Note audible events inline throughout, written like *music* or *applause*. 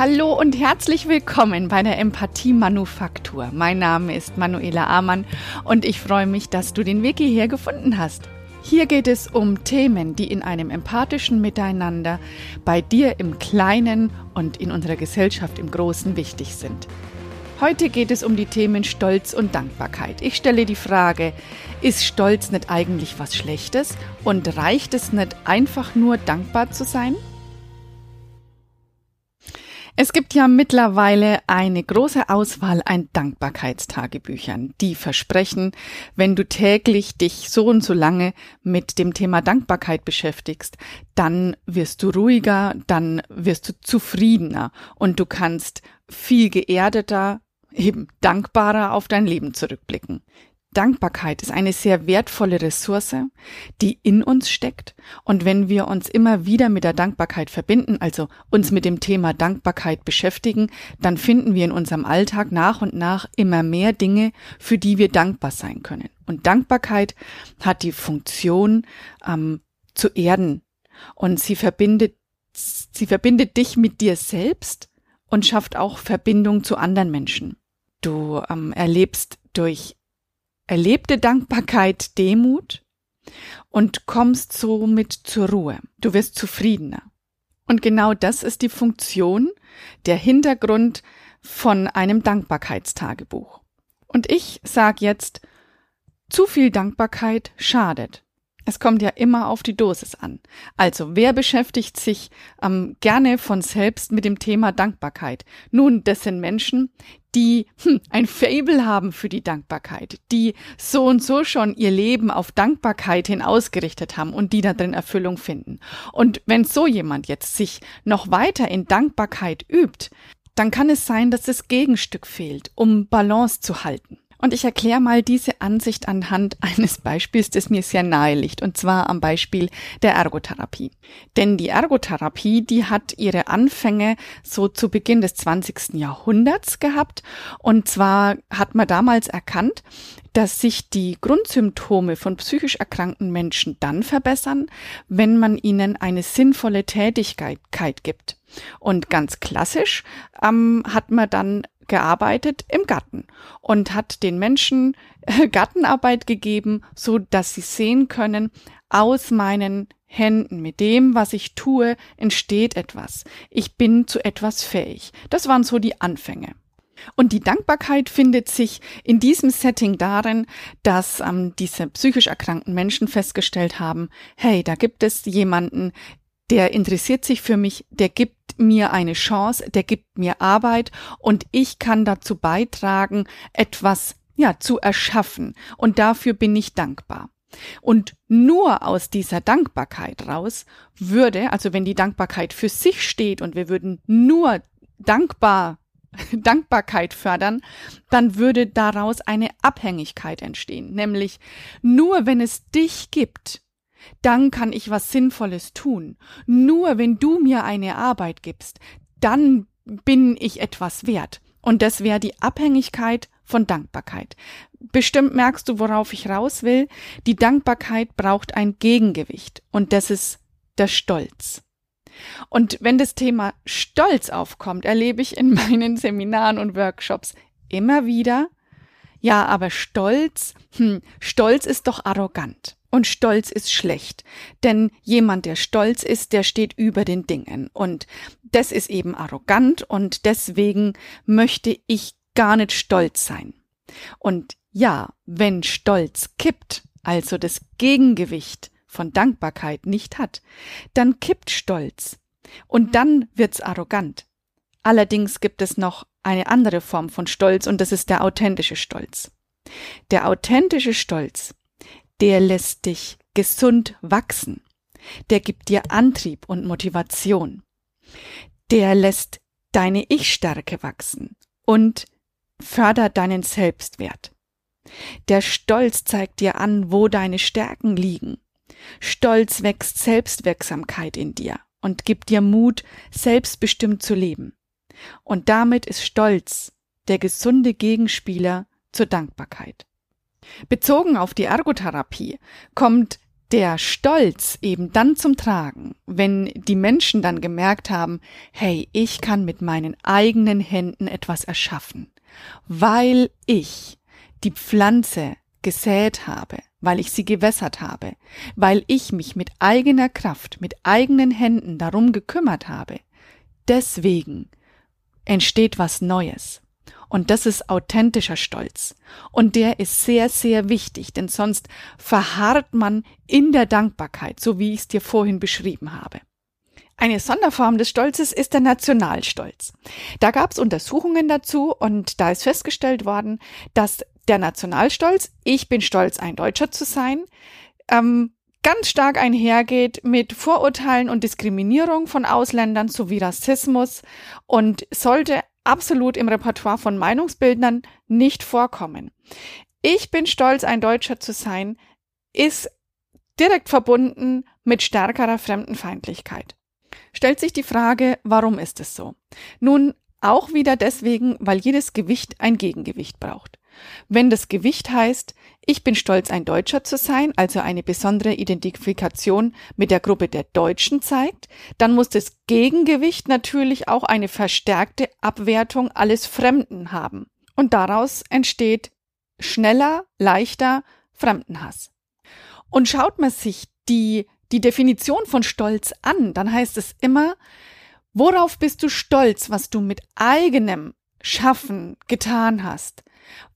Hallo und herzlich willkommen bei der Empathie Manufaktur. Mein Name ist Manuela Amann und ich freue mich, dass du den Weg hierher gefunden hast. Hier geht es um Themen, die in einem empathischen Miteinander bei dir im Kleinen und in unserer Gesellschaft im Großen wichtig sind. Heute geht es um die Themen Stolz und Dankbarkeit. Ich stelle die Frage, ist Stolz nicht eigentlich was Schlechtes und reicht es nicht einfach nur dankbar zu sein? Es gibt ja mittlerweile eine große Auswahl an Dankbarkeitstagebüchern, die versprechen, wenn du täglich dich so und so lange mit dem Thema Dankbarkeit beschäftigst, dann wirst du ruhiger, dann wirst du zufriedener und du kannst viel geerdeter, eben dankbarer auf dein Leben zurückblicken. Dankbarkeit ist eine sehr wertvolle Ressource, die in uns steckt. Und wenn wir uns immer wieder mit der Dankbarkeit verbinden, also uns mit dem Thema Dankbarkeit beschäftigen, dann finden wir in unserem Alltag nach und nach immer mehr Dinge, für die wir dankbar sein können. Und Dankbarkeit hat die Funktion, ähm, zu erden. Und sie verbindet, sie verbindet dich mit dir selbst und schafft auch Verbindung zu anderen Menschen. Du ähm, erlebst durch erlebte Dankbarkeit Demut und kommst somit zur Ruhe. Du wirst zufriedener. Und genau das ist die Funktion, der Hintergrund von einem Dankbarkeitstagebuch. Und ich sag jetzt, zu viel Dankbarkeit schadet. Es kommt ja immer auf die Dosis an. Also, wer beschäftigt sich ähm, gerne von selbst mit dem Thema Dankbarkeit? Nun, das sind Menschen, die hm, ein Fable haben für die Dankbarkeit, die so und so schon ihr Leben auf Dankbarkeit hin ausgerichtet haben und die da drin Erfüllung finden. Und wenn so jemand jetzt sich noch weiter in Dankbarkeit übt, dann kann es sein, dass das Gegenstück fehlt, um Balance zu halten. Und ich erkläre mal diese Ansicht anhand eines Beispiels, das mir sehr nahe liegt, und zwar am Beispiel der Ergotherapie. Denn die Ergotherapie, die hat ihre Anfänge so zu Beginn des 20. Jahrhunderts gehabt. Und zwar hat man damals erkannt, dass sich die Grundsymptome von psychisch erkrankten Menschen dann verbessern, wenn man ihnen eine sinnvolle Tätigkeit gibt. Und ganz klassisch ähm, hat man dann gearbeitet im Garten und hat den Menschen äh, Gartenarbeit gegeben, so dass sie sehen können, aus meinen Händen, mit dem, was ich tue, entsteht etwas. Ich bin zu etwas fähig. Das waren so die Anfänge. Und die Dankbarkeit findet sich in diesem Setting darin, dass ähm, diese psychisch erkrankten Menschen festgestellt haben, hey, da gibt es jemanden, der interessiert sich für mich, der gibt mir eine Chance, der gibt mir Arbeit und ich kann dazu beitragen, etwas ja zu erschaffen und dafür bin ich dankbar. Und nur aus dieser Dankbarkeit raus würde, also wenn die Dankbarkeit für sich steht und wir würden nur dankbar *laughs* Dankbarkeit fördern, dann würde daraus eine Abhängigkeit entstehen. Nämlich nur wenn es dich gibt, dann kann ich was Sinnvolles tun. Nur wenn du mir eine Arbeit gibst, dann bin ich etwas wert. Und das wäre die Abhängigkeit von Dankbarkeit. Bestimmt merkst du, worauf ich raus will. Die Dankbarkeit braucht ein Gegengewicht. Und das ist der Stolz. Und wenn das Thema Stolz aufkommt, erlebe ich in *laughs* meinen Seminaren und Workshops immer wieder, ja, aber Stolz, hm, Stolz ist doch arrogant. Und Stolz ist schlecht, denn jemand, der stolz ist, der steht über den Dingen. Und das ist eben arrogant und deswegen möchte ich gar nicht stolz sein. Und ja, wenn Stolz kippt, also das Gegengewicht von Dankbarkeit nicht hat, dann kippt Stolz. Und dann wird's arrogant. Allerdings gibt es noch eine andere Form von Stolz und das ist der authentische Stolz. Der authentische Stolz, der lässt dich gesund wachsen. Der gibt dir Antrieb und Motivation. Der lässt deine Ich-Stärke wachsen und fördert deinen Selbstwert. Der Stolz zeigt dir an, wo deine Stärken liegen. Stolz wächst Selbstwirksamkeit in dir und gibt dir Mut, selbstbestimmt zu leben. Und damit ist Stolz der gesunde Gegenspieler zur Dankbarkeit. Bezogen auf die Ergotherapie kommt der Stolz eben dann zum Tragen, wenn die Menschen dann gemerkt haben, hey, ich kann mit meinen eigenen Händen etwas erschaffen, weil ich die Pflanze gesät habe, weil ich sie gewässert habe, weil ich mich mit eigener Kraft, mit eigenen Händen darum gekümmert habe. Deswegen entsteht was Neues. Und das ist authentischer Stolz. Und der ist sehr, sehr wichtig, denn sonst verharrt man in der Dankbarkeit, so wie ich es dir vorhin beschrieben habe. Eine Sonderform des Stolzes ist der Nationalstolz. Da gab es Untersuchungen dazu und da ist festgestellt worden, dass der Nationalstolz, ich bin stolz, ein Deutscher zu sein, ähm, ganz stark einhergeht mit Vorurteilen und Diskriminierung von Ausländern sowie Rassismus und sollte absolut im Repertoire von Meinungsbildnern nicht vorkommen. Ich bin stolz, ein Deutscher zu sein, ist direkt verbunden mit stärkerer Fremdenfeindlichkeit. Stellt sich die Frage, warum ist es so? Nun, auch wieder deswegen, weil jedes Gewicht ein Gegengewicht braucht. Wenn das Gewicht heißt, ich bin stolz, ein Deutscher zu sein, also eine besondere Identifikation mit der Gruppe der Deutschen zeigt, dann muss das Gegengewicht natürlich auch eine verstärkte Abwertung alles Fremden haben. Und daraus entsteht schneller, leichter Fremdenhass. Und schaut man sich die, die Definition von Stolz an, dann heißt es immer, worauf bist du stolz, was du mit eigenem Schaffen getan hast?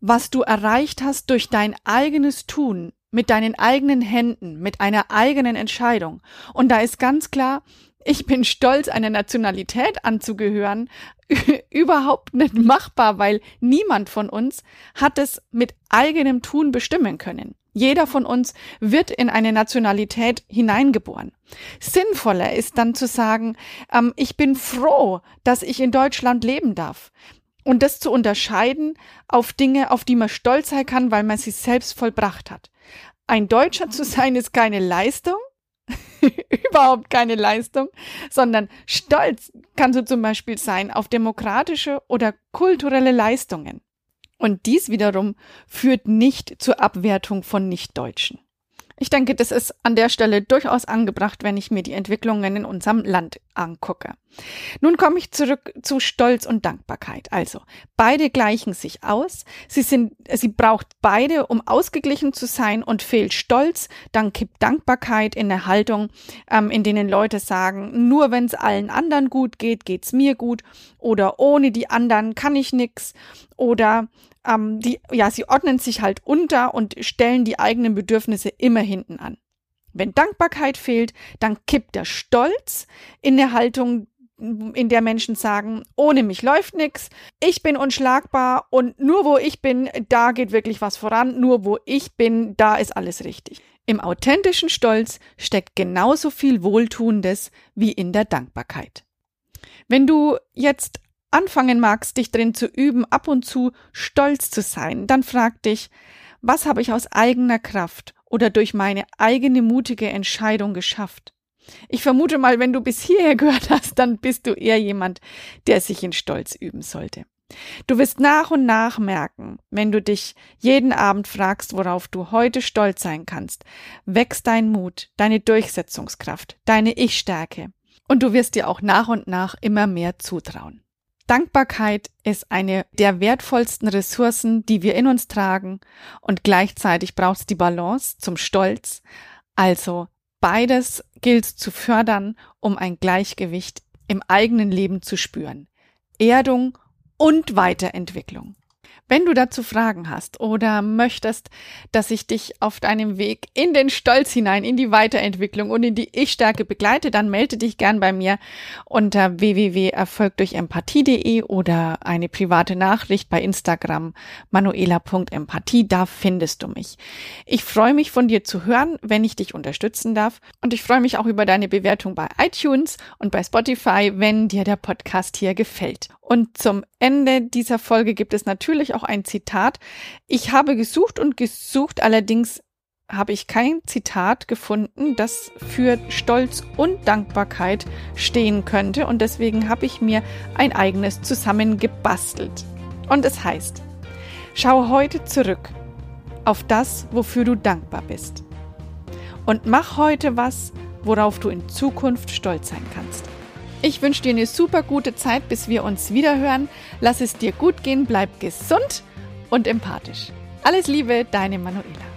was du erreicht hast durch dein eigenes Tun, mit deinen eigenen Händen, mit einer eigenen Entscheidung. Und da ist ganz klar, ich bin stolz, einer Nationalität anzugehören, *laughs* überhaupt nicht machbar, weil niemand von uns hat es mit eigenem Tun bestimmen können. Jeder von uns wird in eine Nationalität hineingeboren. Sinnvoller ist dann zu sagen, ähm, ich bin froh, dass ich in Deutschland leben darf und das zu unterscheiden auf Dinge, auf die man stolz sein kann, weil man sie selbst vollbracht hat. Ein Deutscher zu sein ist keine Leistung, *laughs* überhaupt keine Leistung, sondern stolz kannst du zum Beispiel sein auf demokratische oder kulturelle Leistungen. Und dies wiederum führt nicht zur Abwertung von Nichtdeutschen. Ich denke, das ist an der Stelle durchaus angebracht, wenn ich mir die Entwicklungen in unserem Land angucke. Nun komme ich zurück zu Stolz und Dankbarkeit. Also, beide gleichen sich aus. Sie sind, sie braucht beide, um ausgeglichen zu sein und fehlt Stolz, dann kippt Dankbarkeit in der Haltung, ähm, in denen Leute sagen, nur wenn es allen anderen gut geht, geht's mir gut oder ohne die anderen kann ich nix oder ähm, die, ja, sie ordnen sich halt unter und stellen die eigenen Bedürfnisse immer hinten an. Wenn Dankbarkeit fehlt, dann kippt der Stolz in der Haltung, in der Menschen sagen, ohne mich läuft nichts, ich bin unschlagbar und nur wo ich bin, da geht wirklich was voran, nur wo ich bin, da ist alles richtig. Im authentischen Stolz steckt genauso viel Wohltuendes wie in der Dankbarkeit. Wenn du jetzt anfangen magst, dich drin zu üben, ab und zu stolz zu sein, dann frag dich, was habe ich aus eigener Kraft oder durch meine eigene mutige Entscheidung geschafft? Ich vermute mal, wenn du bis hierher gehört hast, dann bist du eher jemand, der sich in Stolz üben sollte. Du wirst nach und nach merken, wenn du dich jeden Abend fragst, worauf du heute stolz sein kannst, wächst dein Mut, deine Durchsetzungskraft, deine Ich-Stärke und du wirst dir auch nach und nach immer mehr zutrauen. Dankbarkeit ist eine der wertvollsten Ressourcen, die wir in uns tragen und gleichzeitig braucht es die Balance zum Stolz. Also beides gilt zu fördern, um ein Gleichgewicht im eigenen Leben zu spüren. Erdung und Weiterentwicklung. Wenn du dazu Fragen hast oder möchtest, dass ich dich auf deinem Weg in den Stolz hinein, in die Weiterentwicklung und in die Ich-Stärke begleite, dann melde dich gern bei mir unter www.erfolgdurchempathie.de oder eine private Nachricht bei Instagram manuela.empathie. Da findest du mich. Ich freue mich von dir zu hören, wenn ich dich unterstützen darf und ich freue mich auch über deine Bewertung bei iTunes und bei Spotify, wenn dir der Podcast hier gefällt. Und zum Ende dieser Folge gibt es natürlich auch ein Zitat. Ich habe gesucht und gesucht, allerdings habe ich kein Zitat gefunden, das für Stolz und Dankbarkeit stehen könnte. Und deswegen habe ich mir ein eigenes zusammengebastelt. Und es heißt, schau heute zurück auf das, wofür du dankbar bist. und mach heute was, worauf du in Zukunft stolz sein kannst. Ich wünsche dir eine super gute Zeit, bis wir uns wieder hören. Lass es dir gut gehen, bleib gesund und empathisch. Alles Liebe, deine Manuela.